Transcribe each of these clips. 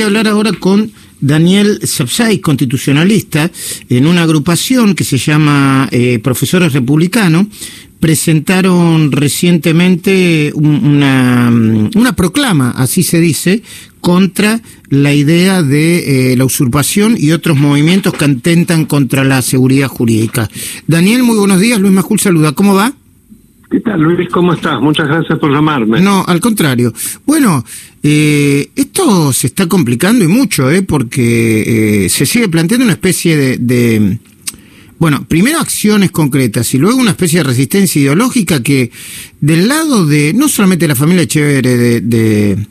voy a hablar ahora con Daniel Sapsay, constitucionalista, en una agrupación que se llama eh, Profesores Republicanos, presentaron recientemente una, una, proclama, así se dice, contra la idea de eh, la usurpación y otros movimientos que atentan contra la seguridad jurídica. Daniel, muy buenos días. Luis Majul saluda. ¿Cómo va? ¿Qué tal, Luis? ¿Cómo estás? Muchas gracias por llamarme. No, al contrario. Bueno, eh, esto se está complicando y mucho, ¿eh? Porque eh, se sigue planteando una especie de, bueno, primero acciones concretas y luego una especie de resistencia ideológica que del lado de, no solamente de la familia Chévere, de, de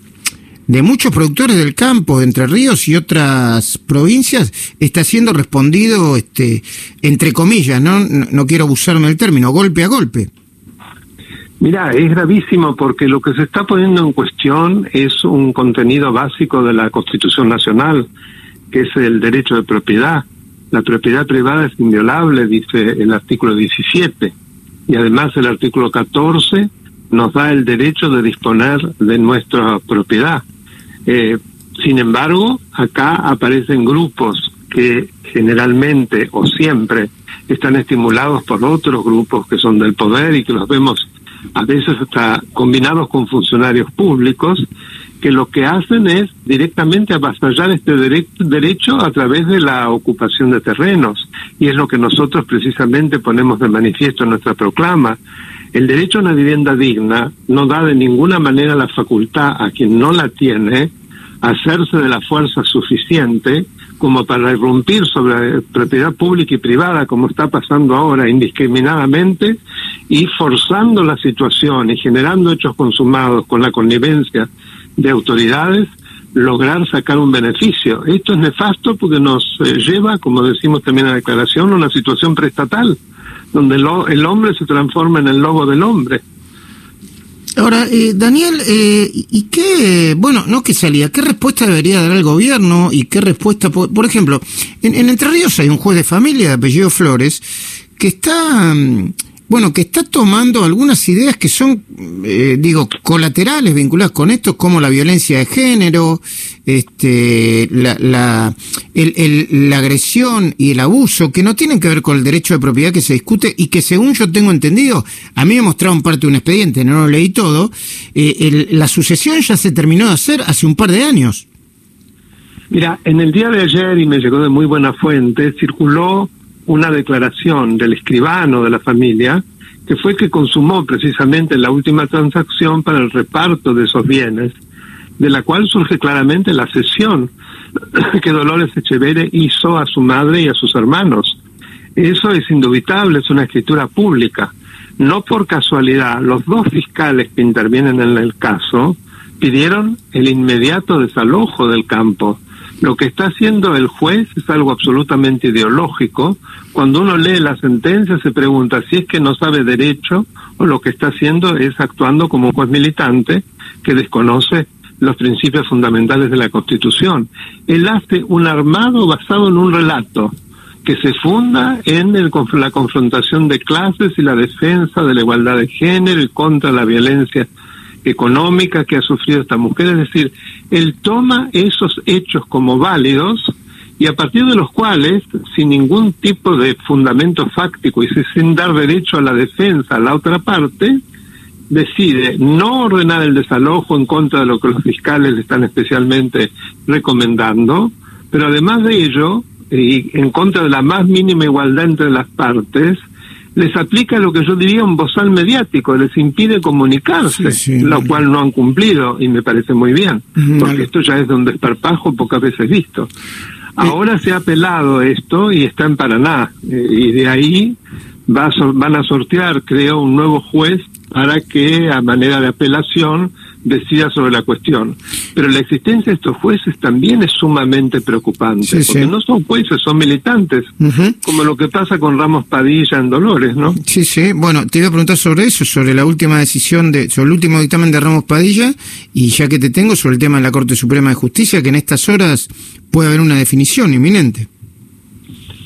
de muchos productores del campo, de Entre Ríos y otras provincias, está siendo respondido, este, entre comillas, ¿no? No, no quiero abusarme del término, golpe a golpe. Mira, es gravísimo porque lo que se está poniendo en cuestión es un contenido básico de la Constitución Nacional, que es el derecho de propiedad. La propiedad privada es inviolable, dice el artículo 17. Y además el artículo 14 nos da el derecho de disponer de nuestra propiedad. Eh, sin embargo, acá aparecen grupos que generalmente o siempre están estimulados por otros grupos que son del poder y que los vemos a veces hasta combinados con funcionarios públicos, que lo que hacen es directamente avasallar este derecho a través de la ocupación de terrenos. Y es lo que nosotros precisamente ponemos de manifiesto en nuestra proclama. El derecho a una vivienda digna no da de ninguna manera la facultad a quien no la tiene hacerse de la fuerza suficiente como para irrumpir sobre propiedad pública y privada, como está pasando ahora indiscriminadamente, y forzando la situación y generando hechos consumados con la connivencia de autoridades, lograr sacar un beneficio. Esto es nefasto porque nos eh, lleva, como decimos también en la declaración, a una situación preestatal, donde el hombre se transforma en el lobo del hombre. Ahora, eh, Daniel, eh, ¿y qué, bueno, no qué salía, qué respuesta debería dar el gobierno y qué respuesta, por, por ejemplo, en, en, Entre Ríos hay un juez de familia de apellido Flores que está... Mm, bueno, que está tomando algunas ideas que son, eh, digo, colaterales vinculadas con esto, como la violencia de género, este, la, agresión y el abuso, que no tienen que ver con el derecho de propiedad que se discute y que según yo tengo entendido, a mí me mostraron parte de un expediente, no lo leí todo, eh, el, la sucesión ya se terminó de hacer hace un par de años. Mira, en el día de ayer, y me llegó de muy buena fuente, circuló una declaración del escribano de la familia, que fue que consumó precisamente la última transacción para el reparto de esos bienes, de la cual surge claramente la cesión que Dolores Echeverre hizo a su madre y a sus hermanos. Eso es indubitable, es una escritura pública. No por casualidad, los dos fiscales que intervienen en el caso pidieron el inmediato desalojo del campo lo que está haciendo el juez es algo absolutamente ideológico. Cuando uno lee la sentencia se pregunta si es que no sabe derecho o lo que está haciendo es actuando como un juez militante que desconoce los principios fundamentales de la Constitución. Él hace un armado basado en un relato que se funda en el, la confrontación de clases y la defensa de la igualdad de género y contra la violencia económica que ha sufrido esta mujer, es decir, él toma esos hechos como válidos y a partir de los cuales, sin ningún tipo de fundamento fáctico y sin dar derecho a la defensa a la otra parte, decide no ordenar el desalojo en contra de lo que los fiscales le están especialmente recomendando, pero además de ello, y en contra de la más mínima igualdad entre las partes, les aplica lo que yo diría un bozal mediático, les impide comunicarse, lo cual no han cumplido y me parece muy bien, porque esto ya es de un desparpajo pocas veces visto. Ahora se ha apelado esto y está en Paraná, eh, y de ahí va van a sortear, creo, un nuevo juez para que a manera de apelación decida sobre la cuestión. Pero la existencia de estos jueces también es sumamente preocupante, porque no son jueces, son militantes, como lo que pasa con Ramos Padilla en Dolores, ¿no? Sí, sí. Bueno, te iba a preguntar sobre eso, sobre la última decisión, de, sobre el último dictamen de Ramos Padilla, y ya que te tengo, sobre el tema de la Corte Suprema de Justicia, que en estas horas puede haber una definición inminente.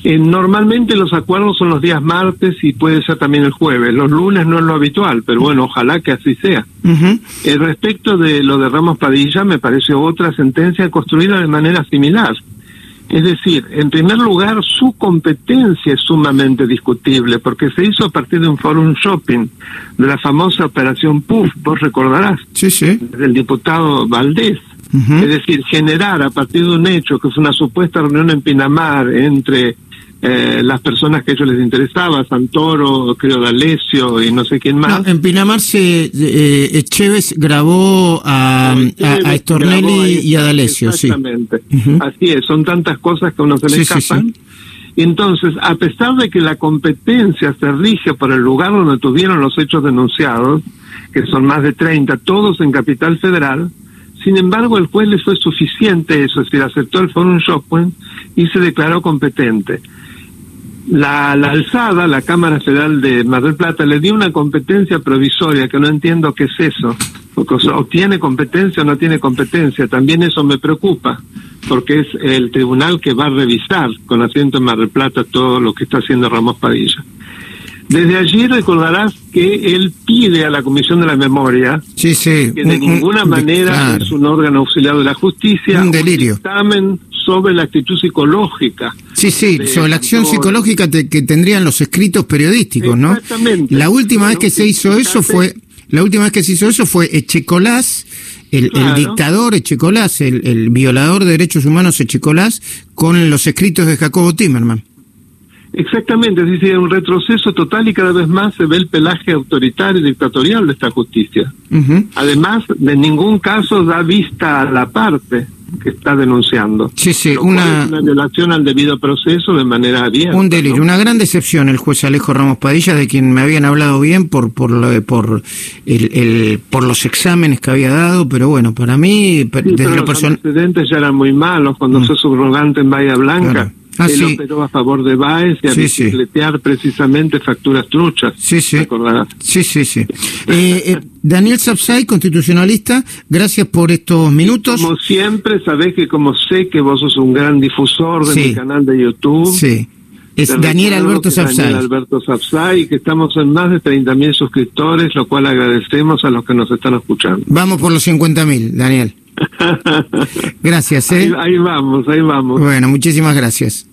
Eh, normalmente los acuerdos son los días martes y puede ser también el jueves. Los lunes no es lo habitual, pero bueno, ojalá que así sea. Eh, respecto de lo de Ramos Padilla, me parece otra sentencia construida de manera similar. Es decir, en primer lugar, su competencia es sumamente discutible, porque se hizo a partir de un forum shopping, de la famosa operación PUF, vos recordarás, sí, sí. del diputado Valdés. Es decir, generar a partir de un hecho que fue una supuesta reunión en Pinamar entre eh, las personas que a ellos les interesaba, Santoro, creo D'Alessio y no sé quién más. en Pinamar se eh, Echeves grabó a, a, Estornelli y a D'Alessio, sí. Exactamente. Así es, son tantas cosas que a uno se le escapan. Entonces, a pesar de que la competencia se rige por el lugar donde tuvieron los hechos denunciados, que son más de 30, todos en Capital Federal, sin embargo, el juez le fue suficiente eso, es decir, aceptó el Forum Shopping y se declaró competente la, la, alzada, la Cámara Federal de Mar del Plata, le dio una competencia provisoria, que no entiendo qué es eso, porque o tiene competencia o no tiene competencia, también eso me preocupa, porque es el tribunal que va a revisar con asiento en Mar del Plata todo lo que está haciendo Ramos Padilla. Desde allí recordarás que él pide a la Comisión de la Memoria sí, sí, que de ninguna manera es un órgano auxiliar de la justicia, un delirio sobre la actitud psicológica. Sí, sí, sobre la acción psicológica que tendrían los escritos periodísticos, ¿no? Exactamente. La última vez que se hizo eso fue, la última vez que se hizo eso fue Echecolás, el, el dictador Echecolás, el, el violador de derechos humanos Echecolás, con los escritos de Jacobo Timerman. Exactamente, es decir, un retroceso total y cada vez más se ve el pelaje autoritario y dictatorial de esta justicia. Además, de ningún caso da vista a la parte que está denunciando. Sí, sí, una... una... violación al debido proceso de manera abierta. Un delirio, una gran decepción el juez Alejo Ramos Padilla, de quien me habían hablado bien por por lo, por el, el, por los exámenes que había dado, pero bueno, para mí, sí, desde los antecedentes ya eran muy malos cuando mm. subrogante en Bahía Blanca. Ah, él sí. operó a favor de Baez y a sí, precisamente facturas truchas. Sí, sí. Sí, sí, sí. Eh, eh, Daniel Sapsay, constitucionalista, gracias por estos minutos. Como siempre, sabés que como sé que vos sos un gran difusor de mi canal de YouTube. Sí. Es Daniel Alberto Sapsay. Daniel Alberto Sapsay, que estamos en más de 30.000 suscriptores, lo cual agradecemos a los que nos están escuchando. Vamos por los 50.000, Daniel. Gracias, ¿eh? Ahí, ahí vamos, ahí vamos. Bueno, muchísimas gracias.